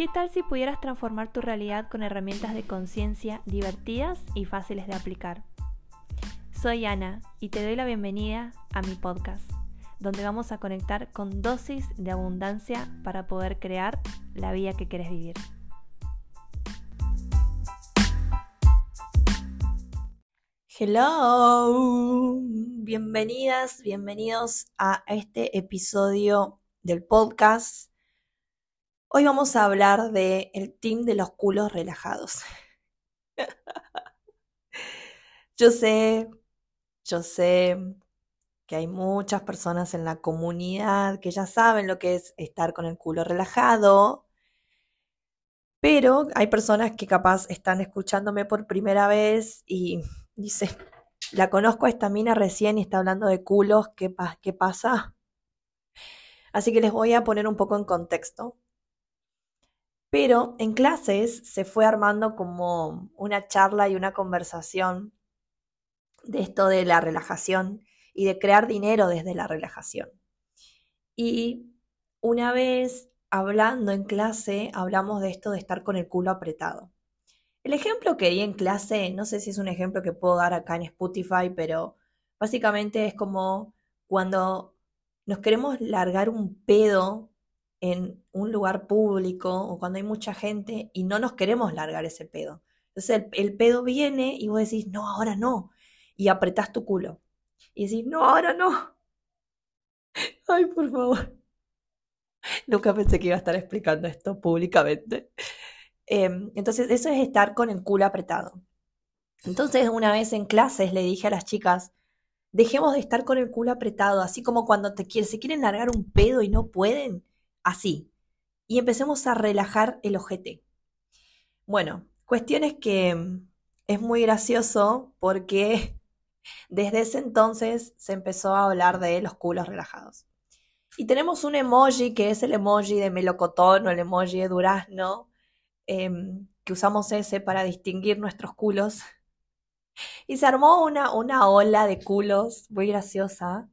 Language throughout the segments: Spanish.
¿Qué tal si pudieras transformar tu realidad con herramientas de conciencia divertidas y fáciles de aplicar? Soy Ana y te doy la bienvenida a mi podcast, donde vamos a conectar con dosis de abundancia para poder crear la vida que quieres vivir. Hello, bienvenidas, bienvenidos a este episodio del podcast Hoy vamos a hablar del el team de los culos relajados. yo sé, yo sé que hay muchas personas en la comunidad que ya saben lo que es estar con el culo relajado, pero hay personas que capaz están escuchándome por primera vez y dice, la conozco a esta mina recién y está hablando de culos, ¿qué, qué pasa? Así que les voy a poner un poco en contexto. Pero en clases se fue armando como una charla y una conversación de esto de la relajación y de crear dinero desde la relajación. Y una vez hablando en clase, hablamos de esto de estar con el culo apretado. El ejemplo que di en clase, no sé si es un ejemplo que puedo dar acá en Spotify, pero básicamente es como cuando nos queremos largar un pedo en un lugar público o cuando hay mucha gente y no nos queremos largar ese pedo. Entonces el, pedo viene y vos decís, no, ahora no. Y apretás tu culo. Y decís, no, ahora no. Ay, por favor. Nunca pensé que iba a estar explicando esto públicamente. Em, entonces, eso es estar con el culo apretado. Entonces, una vez en clases le dije a las chicas, dejemos de estar con el culo apretado, así como cuando te, se quieren largar un pedo y no pueden así. Y empecemos a relajar el ojete. Bueno, cuestiones que mm, es muy gracioso porque desde ese entonces se empezó a hablar de los culos relajados. Y tenemos un emoji que es el emoji de melocotón o el emoji de durazno, em, que usamos ese para distinguir nuestros culos. Y se armó una, una ola de culos muy graciosa.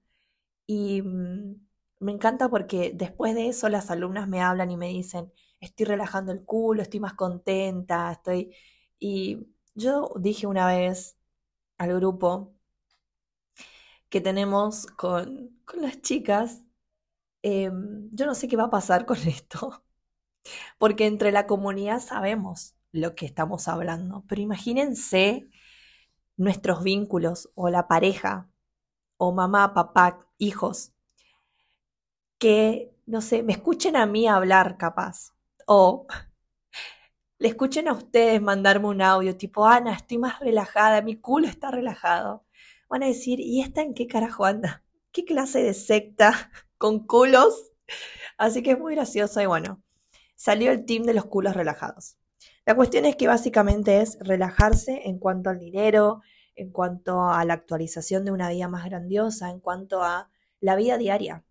Y mm, me encanta porque después de eso las alumnas me hablan y me dicen, estoy relajando el culo, estoy más contenta, estoy... Y yo dije una vez al grupo que tenemos con, con las chicas, em, yo no sé qué va a pasar con esto, porque entre la comunidad sabemos lo que estamos hablando, pero imagínense nuestros vínculos o la pareja o mamá, papá, hijos que, no sé, me escuchen a mí hablar capaz. O le escuchen a ustedes mandarme un audio tipo, Ana, estoy más relajada, mi culo está relajado. Van a decir, ¿y esta en qué carajo anda? ¿Qué clase de secta con culos? Así que es muy gracioso y bueno, salió el team de los culos relajados. La cuestión es que básicamente es relajarse en cuanto al dinero, en cuanto a la actualización de una vida más grandiosa, en cuanto a la vida diaria.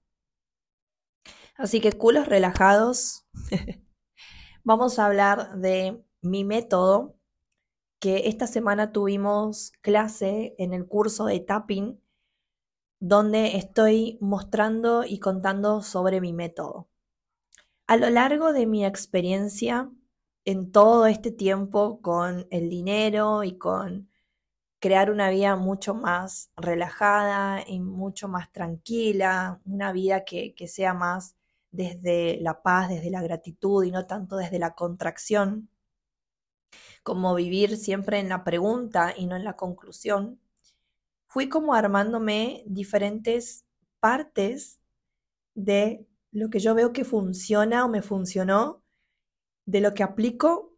Así que culos relajados. Vamos a hablar de mi método, que esta semana tuvimos clase en el curso de tapping, donde estoy mostrando y contando sobre mi método. A lo largo de mi experiencia en todo este tiempo con el dinero y con crear una vida mucho más relajada y mucho más tranquila, una vida que, que sea más desde la paz, desde la gratitud y no tanto desde la contracción, como vivir siempre en la pregunta y no en la conclusión, fui como armándome diferentes partes de lo que yo veo que funciona o me funcionó, de lo que aplico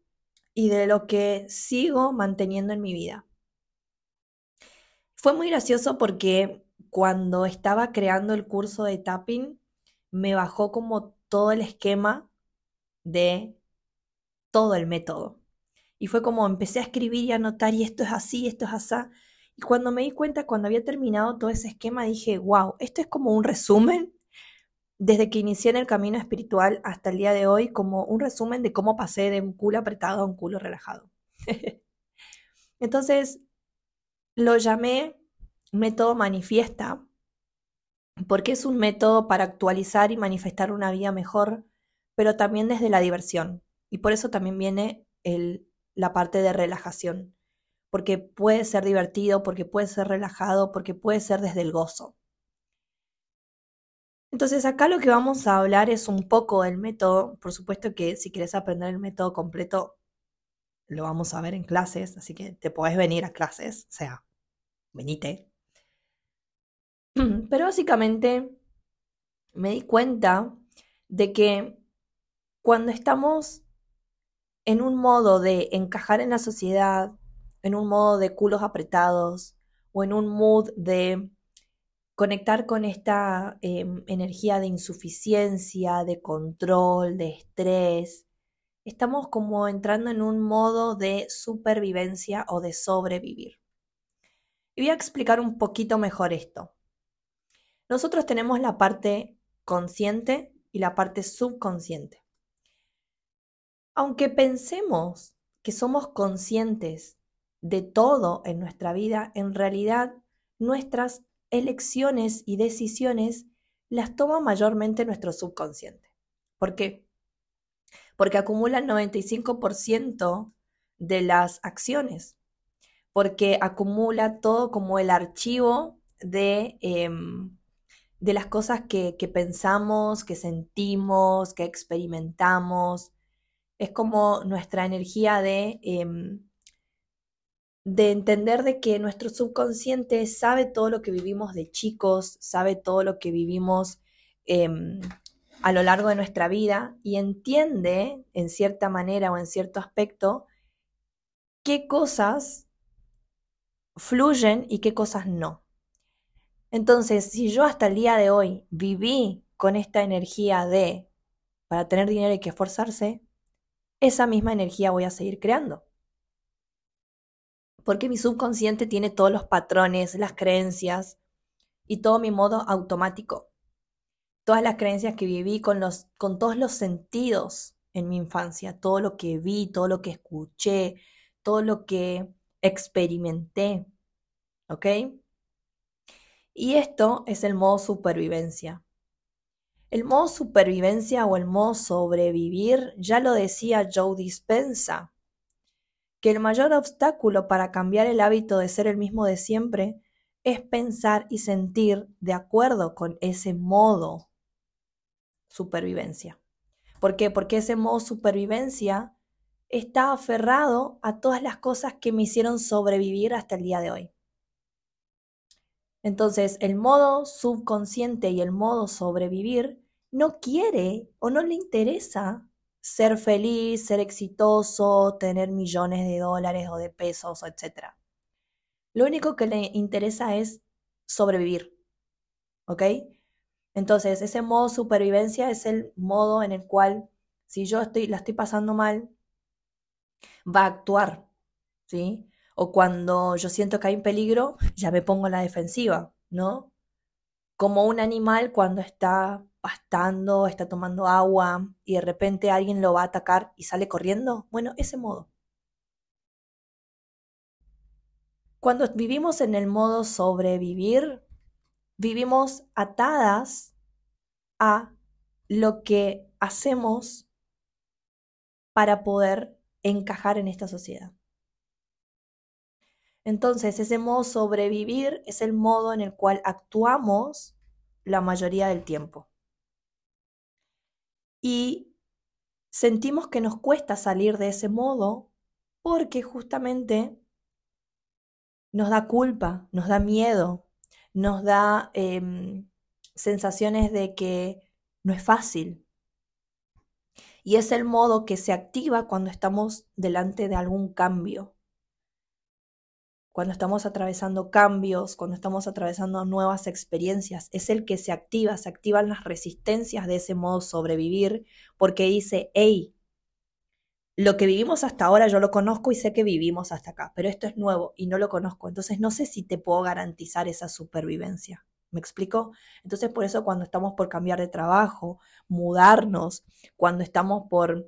y de lo que sigo manteniendo en mi vida. Fue muy gracioso porque cuando estaba creando el curso de tapping, me bajó como todo el esquema de todo el método. Y fue como empecé a escribir y a anotar y esto es así, esto es así. Y cuando me di cuenta, cuando había terminado todo ese esquema, dije, wow, esto es como un resumen desde que inicié en el camino espiritual hasta el día de hoy, como un resumen de cómo pasé de un culo apretado a un culo relajado. Entonces, lo llamé método manifiesta porque es un método para actualizar y manifestar una vida mejor, pero también desde la diversión. Y por eso también viene la parte de relajación, porque puede ser divertido, porque puede ser relajado, porque puede ser desde el gozo. Entonces acá lo que vamos a hablar es un poco del método. Por supuesto que si quieres aprender el método completo, lo vamos a ver en clases, así que te podés venir a clases, o sea, venite. Pero básicamente me di cuenta de que cuando estamos en un modo de encajar en la sociedad, en un modo de culos apretados o en un mood de conectar con esta em, energía de insuficiencia, de control, de estrés, estamos como entrando en un modo de supervivencia o de sobrevivir. Y voy a explicar un poquito mejor esto. Nosotros tenemos la parte consciente y la parte subconsciente. Aunque pensemos que somos conscientes de todo en nuestra vida, en realidad nuestras elecciones y decisiones las toma mayormente nuestro subconsciente. ¿Por qué? porque acumula el 95% de las acciones, porque acumula todo como el archivo de, em, de las cosas que, pensamos, que sentimos, que experimentamos. Es como nuestra energía de, em, de entender de que nuestro subconsciente sabe todo lo que vivimos de chicos, sabe todo lo que vivimos em, a lo largo de nuestra vida y entiende, en cierta manera o en cierto aspecto, qué cosas fluyen y qué cosas no. Entonces, si yo hasta el día de hoy viví con esta energía de, para tener dinero hay que esforzarse, esa misma energía voy a seguir creando. Porque mi subconsciente tiene todos los patrones, las creencias y todo mi modo automático todas las creencias que viví con, los, con todos los sentidos en mi infancia, todo lo que vi, todo lo que escuché, todo lo que experimenté. ¿Ok? Y esto es el modo supervivencia. El modo supervivencia o el modo sobrevivir, ya lo decía Joe Dispensa, que el mayor obstáculo para cambiar el hábito de ser el mismo de siempre es pensar y sentir de acuerdo con ese modo supervivencia. ¿Por qué? Porque ese modo supervivencia está aferrado a todas las cosas que me hicieron sobrevivir hasta el día de hoy. Entonces, el modo subconsciente y el modo sobrevivir no quiere o no le interesa ser feliz, ser exitoso, tener millones de dólares o de pesos, etc. Lo único que le interesa es sobrevivir. ¿Ok? Entonces, ese modo supervivencia es el modo en el cual, si yo estoy, la estoy pasando mal, va a actuar, ¿sí? O cuando yo siento que hay un peligro, ya me pongo en la defensiva, ¿no? Como un animal cuando está pastando, está tomando agua y de repente alguien lo va a atacar y sale corriendo. Bueno, ese modo. Cuando vivimos en el modo sobrevivir, vivimos atadas a lo que hacemos para poder encajar en esta sociedad. Entonces, ese modo sobrevivir es el modo en el cual actuamos la mayoría del tiempo. Y sentimos que nos cuesta salir de ese modo porque justamente nos da culpa, nos da miedo, nos da em, sensaciones de que no es fácil. Y es el modo que se activa cuando estamos delante de algún cambio. Cuando estamos atravesando cambios, cuando estamos atravesando nuevas experiencias, es el que se activa, se activan las resistencias de ese modo sobrevivir, porque dice, hey, lo que vivimos hasta ahora yo lo conozco y sé que vivimos hasta acá, pero esto es nuevo y no lo conozco, entonces no sé si te puedo garantizar esa supervivencia. ¿Me explico? Entonces por eso cuando estamos por cambiar de trabajo, mudarnos, cuando estamos por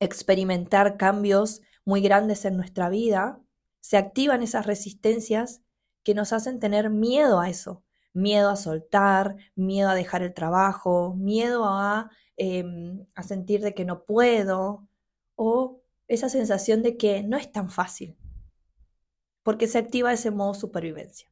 experimentar cambios muy grandes en nuestra vida, se activan esas resistencias que nos hacen tener miedo a eso, miedo a soltar, miedo a dejar el trabajo, miedo a, em, a sentir de que no puedo, o esa sensación de que no es tan fácil, porque se activa ese modo supervivencia.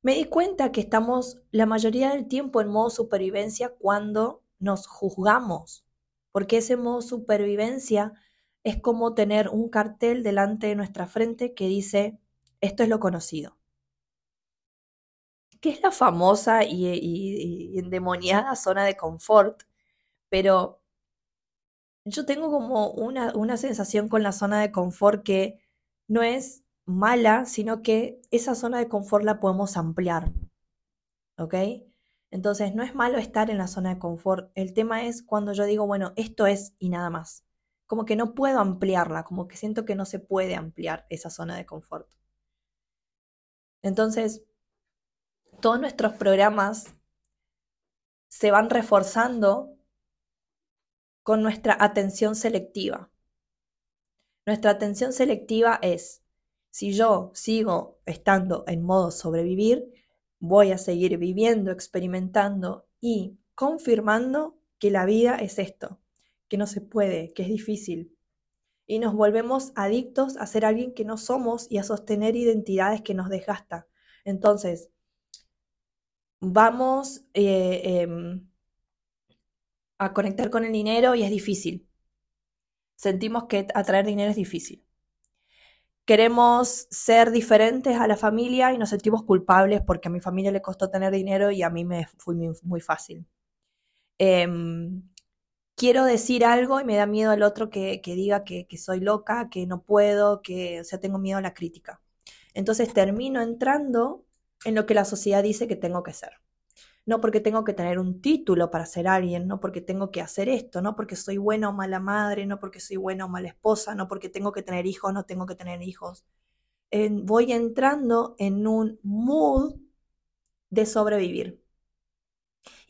Me di cuenta que estamos la mayoría del tiempo en modo supervivencia cuando nos juzgamos, porque ese modo supervivencia es como tener un cartel delante de nuestra frente que dice, esto es lo conocido. Que es la famosa y, endemoniada zona de confort, pero yo tengo como una, una sensación con la zona de confort que no es mala, sino que esa zona de confort la podemos ampliar. ¿Ok? Entonces, no es malo estar en la zona de confort. El tema es cuando yo digo, bueno, esto es y nada más. Como que no puedo ampliarla, como que siento que no se puede ampliar esa zona de confort. Entonces, todos nuestros programas se van reforzando con nuestra atención selectiva. Nuestra atención selectiva es, si yo sigo estando en modo sobrevivir, voy a seguir viviendo, experimentando y confirmando que la vida es esto, que no se puede, que es difícil. Y nos volvemos adictos a ser alguien que no somos y a sostener identidades que nos desgastan. Entonces, vamos eh, em, a conectar con el dinero y es difícil. Sentimos que atraer dinero es difícil queremos ser diferentes a la familia y nos sentimos culpables porque a mi familia le costó tener dinero y a mí me fue muy, fácil. Em, quiero decir algo y me da miedo al otro que, diga que, que, soy loca, que no puedo, que, o sea, tengo miedo a la crítica. Entonces termino entrando en lo que la sociedad dice que tengo que ser no porque tengo que tener un título para ser alguien, no porque tengo que hacer esto, no porque soy buena o mala madre, no porque soy buena o mala esposa, no porque tengo que tener hijos, no tengo que tener hijos. voy entrando en un mood de sobrevivir.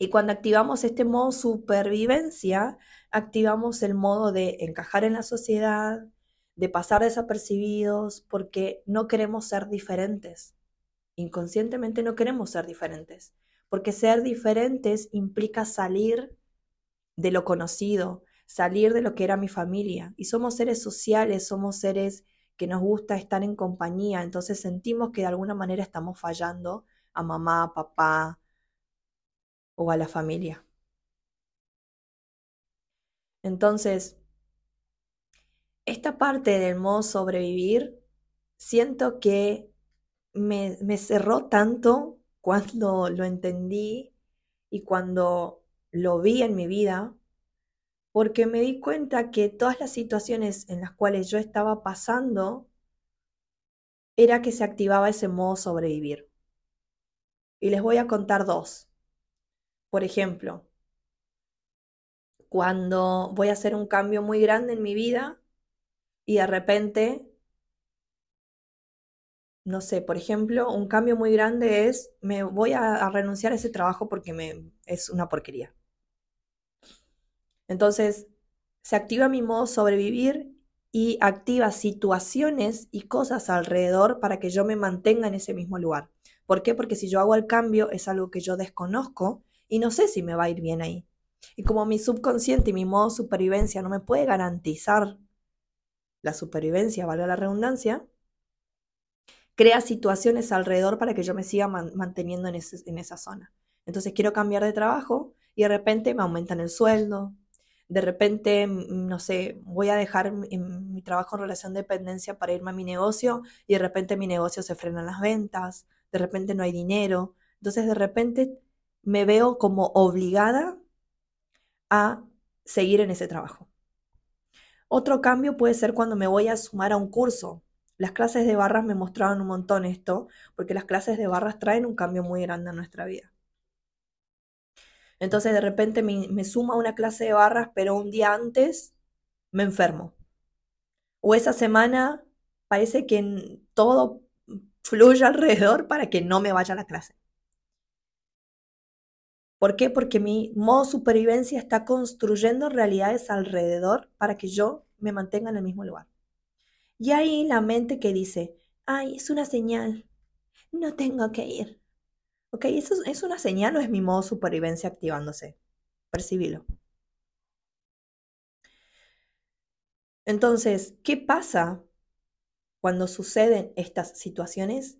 Y cuando activamos este modo supervivencia, activamos el modo de encajar en la sociedad, de pasar desapercibidos, porque no queremos ser diferentes. Inconscientemente no queremos ser diferentes porque ser diferentes implica salir de lo conocido, salir de lo que era mi familia. Y somos seres sociales, somos seres que nos gusta estar en compañía, entonces sentimos que de alguna manera estamos fallando a mamá, papá o a la familia. Entonces, esta parte del modo sobrevivir, siento que me, me cerró tanto cuando lo entendí y cuando lo vi en mi vida, porque me di cuenta que todas las situaciones en las cuales yo estaba pasando era que se activaba ese modo sobrevivir. Y les voy a contar dos. Por ejemplo, cuando voy a hacer un cambio muy grande en mi vida y de repente no sé, por ejemplo, un cambio muy grande es, me voy a, renunciar a ese trabajo porque me, es una porquería. Entonces, se activa mi modo sobrevivir y activa situaciones y cosas alrededor para que yo me mantenga en ese mismo lugar. ¿Por qué? Porque si yo hago el cambio es algo que yo desconozco y no sé si me va a ir bien ahí. Y como mi subconsciente y mi modo supervivencia no me puede garantizar la supervivencia, valga la redundancia, crea situaciones alrededor para que yo me siga manteniendo en, en esa zona. Entonces quiero cambiar de trabajo y de repente me aumentan el sueldo, de repente, mm, no sé, voy a dejar mi, trabajo en relación de dependencia para irme a mi negocio y de repente mi negocio se frenan las ventas, de repente no hay dinero. Entonces de repente me veo como obligada a seguir en ese trabajo. Otro cambio puede ser cuando me voy a sumar a un curso. Las clases de barras me mostraban un montón esto, porque las clases de barras traen un cambio muy grande en nuestra vida. Entonces de repente me, me suma una clase de barras, pero un día antes me enfermo. O esa semana parece que todo fluye alrededor para que no me vaya a la clase. ¿Por qué? Porque mi modo supervivencia está construyendo realidades alrededor para que yo me mantenga en el mismo lugar. Y ahí la mente que dice, ay, es una señal, no tengo que ir. ¿Ok? ¿Eso es una señal o es mi modo supervivencia activándose? Percibilo. Entonces, ¿qué pasa cuando suceden estas situaciones?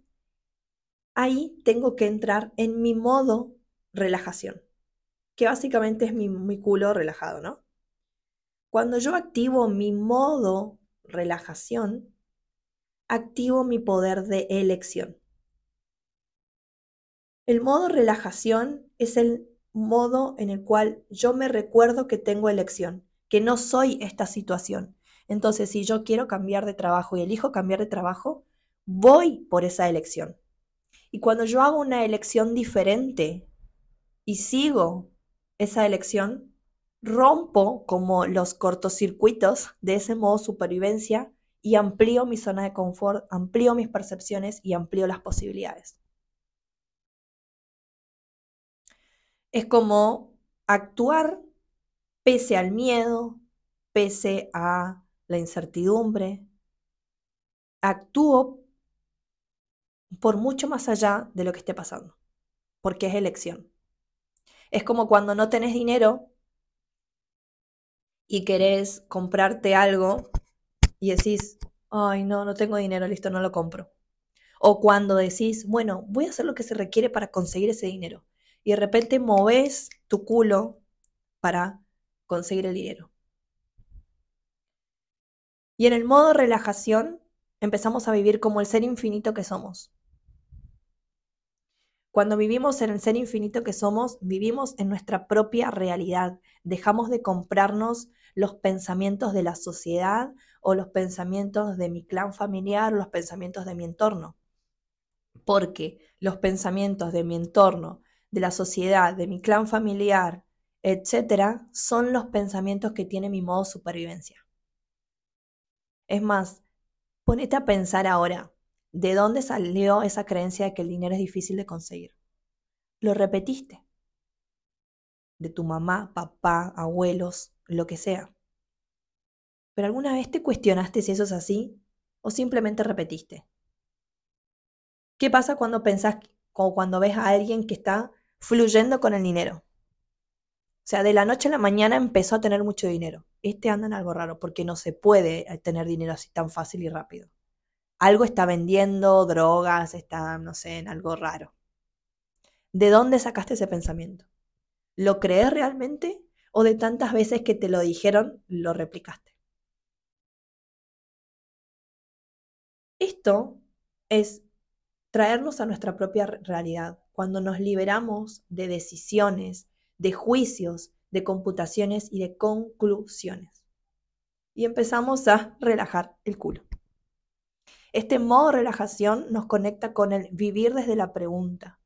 Ahí tengo que entrar en mi modo relajación, que básicamente es mi, mi culo relajado, ¿no? Cuando yo activo mi modo relajación, activo mi poder de elección. El modo relajación es el modo en el cual yo me recuerdo que tengo elección, que no soy esta situación. Entonces, si yo quiero cambiar de trabajo y elijo cambiar de trabajo, voy por esa elección. Y cuando yo hago una elección diferente y sigo esa elección, rompo como los cortocircuitos de ese modo supervivencia y amplío mi zona de confort, amplío mis percepciones y amplío las posibilidades. Es como actuar pese al miedo, pese a la incertidumbre. Actúo por mucho más allá de lo que esté pasando, porque es elección. Es como cuando no tenés dinero y querés comprarte algo y decís, ay, no, no tengo dinero, listo, no lo compro. O cuando decís, bueno, voy a hacer lo que se requiere para conseguir ese dinero. Y de repente moves tu culo para conseguir el dinero. Y en el modo relajación empezamos a vivir como el ser infinito que somos. Cuando vivimos en el ser infinito que somos, vivimos en nuestra propia realidad. Dejamos de comprarnos los pensamientos de la sociedad o los pensamientos de mi clan familiar, los pensamientos de mi entorno. Porque los pensamientos de mi entorno, de la sociedad, de mi clan familiar, etcétera, son los pensamientos que tiene mi modo supervivencia. Es más, ponete a pensar ahora, ¿De dónde salió esa creencia de que el dinero es difícil de conseguir? Lo repetiste. De tu mamá, papá, abuelos, lo que sea. ¿Pero alguna vez te cuestionaste si eso es así o simplemente repetiste? ¿Qué pasa cuando pensás o cuando ves a alguien que está fluyendo con el dinero? O sea, de la noche a la mañana empezó a tener mucho dinero. Este anda en algo raro porque no se puede eh, tener dinero así tan fácil y rápido algo está vendiendo, drogas, está, no sé, en algo raro. ¿De dónde sacaste ese pensamiento? ¿Lo crees realmente o de tantas veces que te lo dijeron, lo replicaste? Esto es traernos a nuestra propia realidad, cuando nos liberamos de decisiones, de juicios, de computaciones y de conclusiones. Y empezamos a relajar el culo. Este modo de relajación nos conecta con el vivir desde la pregunta,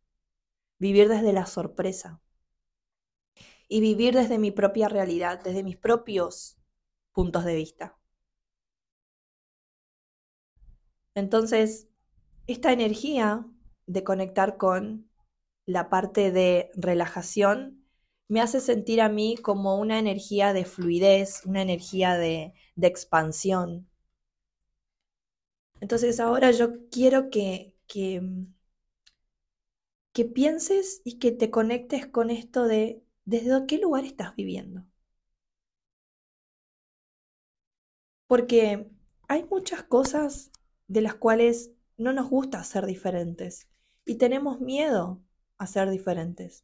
vivir desde la sorpresa y vivir desde mi propia realidad, desde mis propios puntos de vista. Entonces, esta energía de conectar con la parte de relajación me hace sentir a mí como una energía de fluidez, una energía de, de expansión, entonces ahora yo quiero que, que, mm, que pienses y que te conectes con esto de desde qué lugar estás viviendo. Porque hay muchas cosas de las cuales no nos gusta ser diferentes y tenemos miedo a ser diferentes.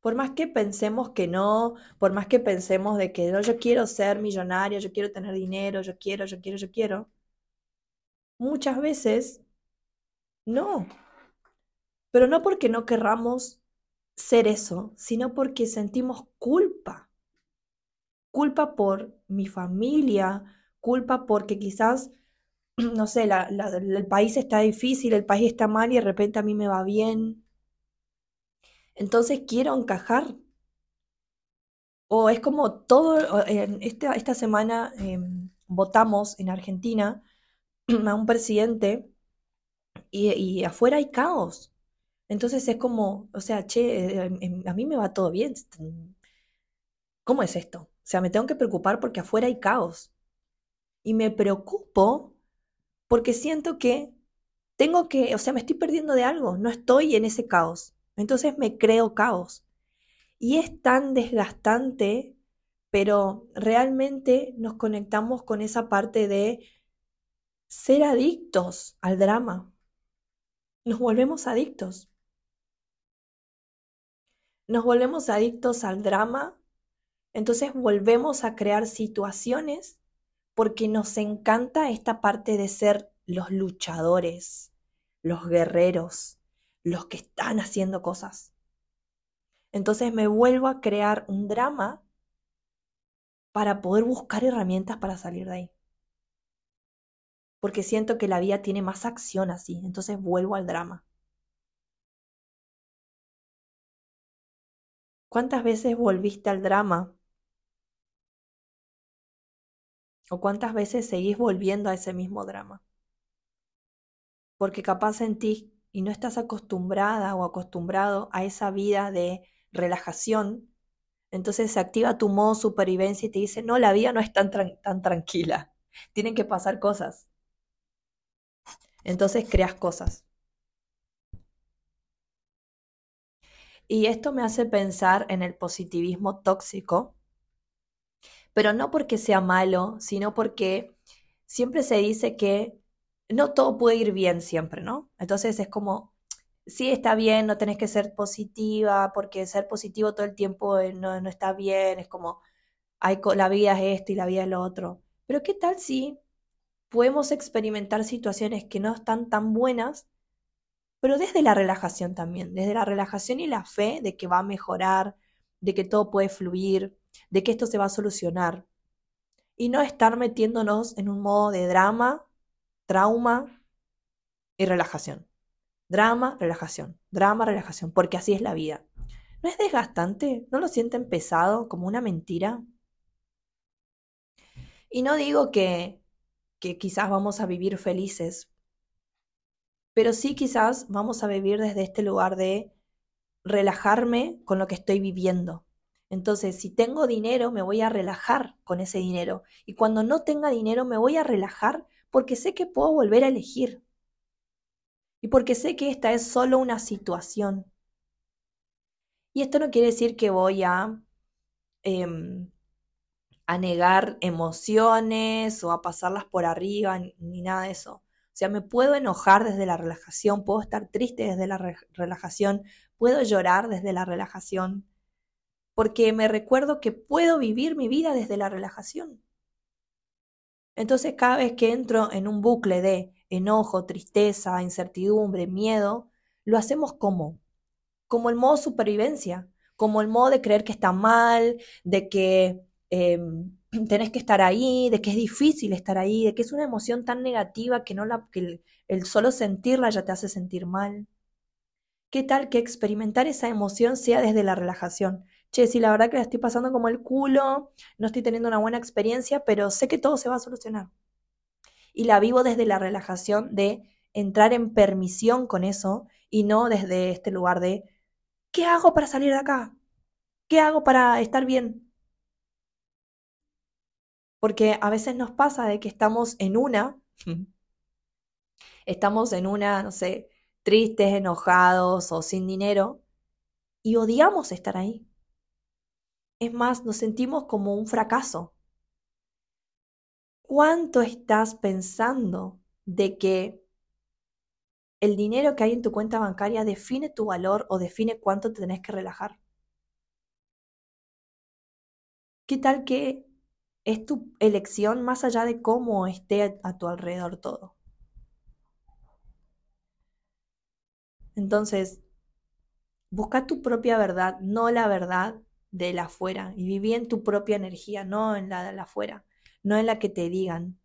Por más que pensemos que no, por más que pensemos de que no, yo quiero ser millonario, yo quiero tener dinero, yo quiero, yo quiero, yo quiero, muchas veces no. Pero no porque no querramos ser eso, sino porque sentimos culpa. Culpa por mi familia, culpa porque quizás, no sé, el país está difícil, el país está mal y de repente a mí me va bien. Entonces quiero encajar. O es como todo, esta, esta semana em, votamos en Argentina a un presidente y, afuera hay caos. Entonces es como, o sea, che, eh, em, a mí me va todo bien. ¿Cómo es esto? O sea, me tengo que preocupar porque afuera hay caos. Y me preocupo porque siento que tengo que, o sea, me estoy perdiendo de algo, no estoy en ese caos. Entonces me creo caos. Y es tan desgastante pero realmente nos conectamos con esa parte de ser adictos al drama. Nos volvemos adictos. Nos volvemos adictos al drama, entonces volvemos a crear situaciones porque nos encanta esta parte de ser los luchadores, los guerreros, los que están haciendo cosas. Entonces me vuelvo a crear un drama para poder buscar herramientas para salir de ahí. Porque siento que la vida tiene más acción así, entonces vuelvo al drama. ¿Cuántas veces volviste al drama? ¿O cuántas veces seguís volviendo a ese mismo drama? Porque capaz sentís y no estás acostumbrada o acostumbrado a esa vida de relajación, entonces se activa tu modo supervivencia y te dice, no, la vida no es tan, tan tranquila, tienen que pasar cosas. Entonces creas cosas. Y esto me hace pensar en el positivismo tóxico, pero no porque sea malo, sino porque siempre se dice que no todo puede ir bien siempre, ¿no? Entonces es como, sí está bien, no tenés que ser positiva, porque ser positivo todo el tiempo eh, no, no está bien, es como, hay, la vida es esto y la vida es lo otro. Pero ¿qué tal si podemos experimentar situaciones que no están tan buenas, pero desde la relajación también, desde la relajación y la fe de que va a mejorar, de que todo puede fluir, de que esto se va a solucionar? Y no estar metiéndonos en un modo de drama trauma y relajación. Drama, relajación, drama, relajación, porque así es la vida. ¿No es desgastante? ¿No lo sienten pesado, como una mentira? Y no digo que, que quizás vamos a vivir felices, pero sí quizás vamos a vivir desde este lugar de relajarme con lo que estoy viviendo. Entonces, si tengo dinero, me voy a relajar con ese dinero. Y cuando no tenga dinero, me voy a relajar porque sé que puedo volver a elegir. Y porque sé que esta es solo una situación. Y esto no quiere decir que voy a, em, a negar emociones o a pasarlas por arriba, ni nada de eso. O sea, me puedo enojar desde la relajación, puedo estar triste desde la relajación, puedo llorar desde la relajación, porque me recuerdo que puedo vivir mi vida desde la relajación. Entonces cada vez que entro en un bucle de enojo, tristeza, incertidumbre, miedo, lo hacemos como, como el modo supervivencia, como el modo de creer que está mal, de que em, tenés que estar ahí, de que es difícil estar ahí, de que es una emoción tan negativa que, no la, que el, el solo sentirla ya te hace sentir mal. ¿Qué tal que experimentar esa emoción sea desde la relajación? che, sí, la verdad que la estoy pasando como el culo, no estoy teniendo una buena experiencia, pero sé que todo se va a solucionar. Y la vivo desde la relajación de entrar en permisión con eso y no desde este lugar de, ¿qué hago para salir de acá? ¿Qué hago para estar bien? Porque a veces nos pasa de que estamos en una, estamos en una, no sé, tristes, enojados o sin dinero, y odiamos estar ahí. Es más, nos sentimos como un fracaso. ¿Cuánto estás pensando de que el dinero que hay en tu cuenta bancaria define tu valor o define cuánto te tenés que relajar? ¿Qué tal que es tu elección más allá de cómo esté a tu alrededor todo? Entonces, busca tu propia verdad, no la verdad de la afuera y viví en tu propia energía, no en la de la afuera, no en la que te digan.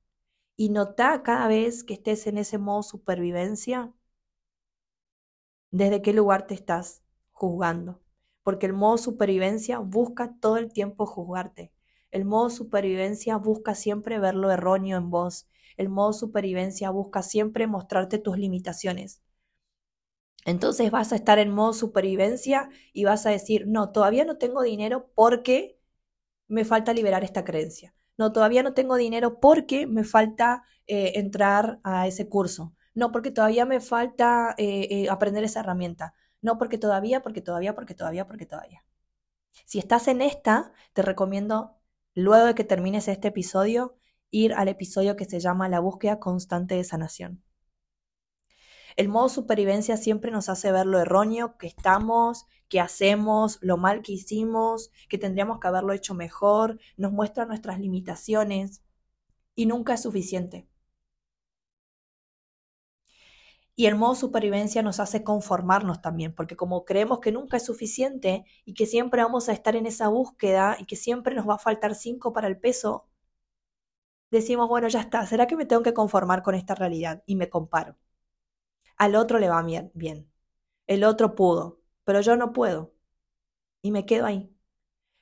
Y nota cada vez que estés en ese modo supervivencia, desde qué lugar te estás juzgando. Porque el modo supervivencia busca todo el tiempo juzgarte. El modo supervivencia busca siempre ver lo erróneo en vos. El modo supervivencia busca siempre mostrarte tus limitaciones. Entonces vas a estar en modo supervivencia y vas a decir, no, todavía no tengo dinero porque me falta liberar esta creencia. No, todavía no tengo dinero porque me falta eh, entrar a ese curso. No, porque todavía me falta eh, eh, aprender esa herramienta. No, porque todavía, porque todavía, porque todavía, porque todavía. Si estás en esta, te recomiendo luego de que termines este episodio, ir al episodio que se llama La búsqueda constante de sanación. El modo supervivencia siempre nos hace ver lo erróneo que estamos, que hacemos, lo mal que hicimos, que tendríamos que haberlo hecho mejor, nos muestra nuestras limitaciones y nunca es suficiente. Y el modo supervivencia nos hace conformarnos también, porque como creemos que nunca es suficiente y que siempre vamos a estar en esa búsqueda y que siempre nos va a faltar cinco para el peso, decimos, bueno, ya está, ¿será que me tengo que conformar con esta realidad? Y me comparo. Al otro le va bien, bien. El otro pudo, pero yo no puedo. Y me quedo ahí.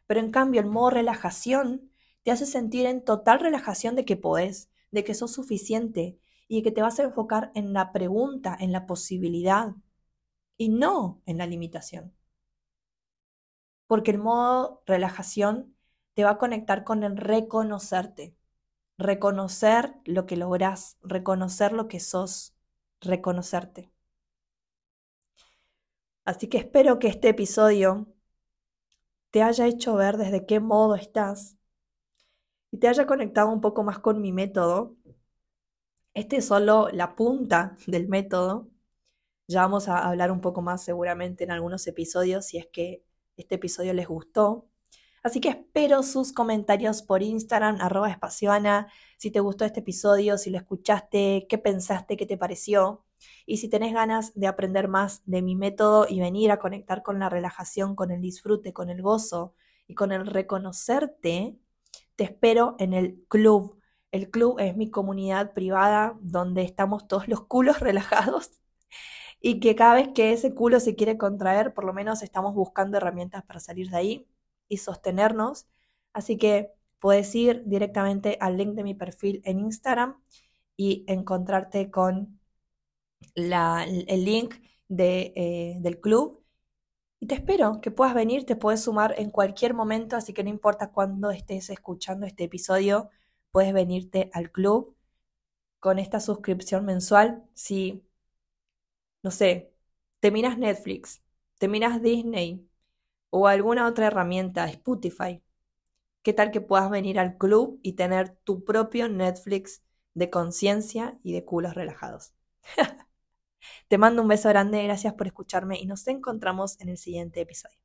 Pero en cambio, el modo relajación te hace sentir en total relajación de que podés, de que sos suficiente y que te vas a enfocar en la pregunta, en la posibilidad y no en la limitación. Porque el modo relajación te va a conectar con el reconocerte, reconocer lo que lográs, reconocer lo que sos, reconocerte. Así que espero que este episodio te haya hecho ver desde qué modo estás y te haya conectado un poco más con mi método. Este es solo la punta del método. Ya vamos a hablar un poco más seguramente en algunos episodios si es que este episodio les gustó. Así que espero sus comentarios por Instagram, arroba espacioana, si te gustó este episodio, si lo escuchaste, qué pensaste, qué te pareció. Y si tenés ganas de aprender más de mi método y venir a conectar con la relajación, con el disfrute, con el gozo y con el reconocerte, te espero en el club. El club es mi comunidad privada donde estamos todos los culos relajados y que cada vez que ese culo se quiere contraer, por lo menos estamos buscando herramientas para salir de ahí y sostenernos. Así que puedes ir directamente al link de mi perfil en Instagram y encontrarte con el link de, eh, del club. Y te espero que puedas venir, te puedes sumar en cualquier momento, así que no importa cuándo estés escuchando este episodio, puedes venirte al club con esta suscripción mensual. Si, no sé, te Netflix, te miras Disney, o alguna otra herramienta, Spotify. ¿Qué tal que puedas venir al club y tener tu propio Netflix de conciencia y de culos relajados? Te mando un beso grande, gracias por escucharme y nos encontramos en el siguiente episodio.